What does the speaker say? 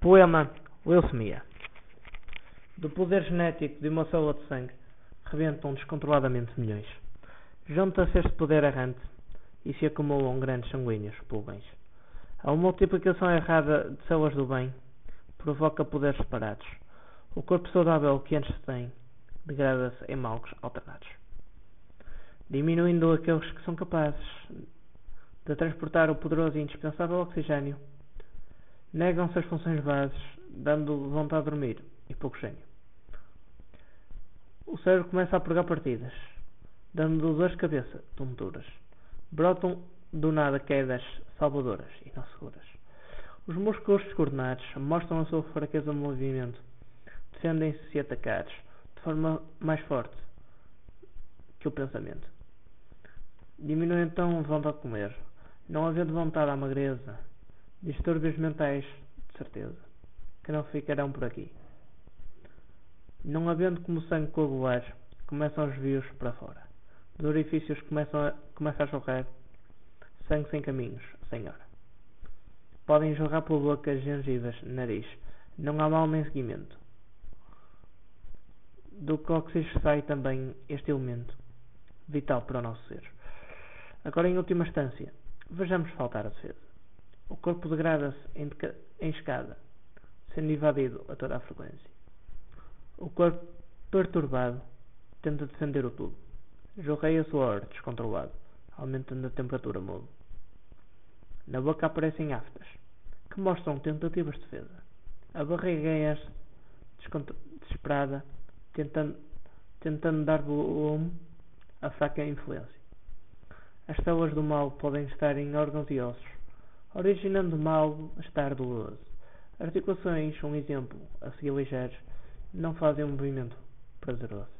Poema Leucemia Do poder genético de uma célula de sangue rebentam descontroladamente milhões. Junta-se este poder errante e se acumulam grandes sanguíneos pulgões. A multiplicação errada de células do bem provoca poderes separados. O corpo saudável que antes tem degrada-se em maus alternados, diminuindo aqueles que são capazes de transportar o poderoso e indispensável oxigênio Negam-se as funções bases, dando vontade de dormir e pouco gênio. O cérebro começa a pregar partidas, dando dores de cabeça, tonturas. Brotam do nada quedas salvadoras e não seguras. Os músculos descoordenados mostram a sua fraqueza de movimento, defendem-se se atacados, de forma mais forte que o pensamento. Diminui então a vontade de comer, não havendo vontade à magreza, Distúrbios mentais, de certeza, que não ficarão por aqui. Não havendo como sangue coagular, começam os vios para fora. Dos orifícios começam a, começa a jorrar sangue sem caminhos, sem hora. Podem jorrar por boca, gengivas, nariz. Não há mal nem seguimento. Do cóccix sai também este elemento, vital para o nosso ser. Agora, em última instância, vejamos faltar a defesa. O corpo degrada-se em, em escada, sendo invadido a toda a frequência. O corpo perturbado tenta defender o tubo. Jorreia suor descontrolado, aumentando a temperatura mudo. Na boca aparecem aftas, que mostram tentativas de defesa. A barriga é desesperada, tentando, tentando dar volume à fraca influência. As células do mal podem estar em órgãos e ossos, originando mal-estar doloroso. Articulações, um exemplo, a seguir ligeiros, não fazem um movimento prazeroso.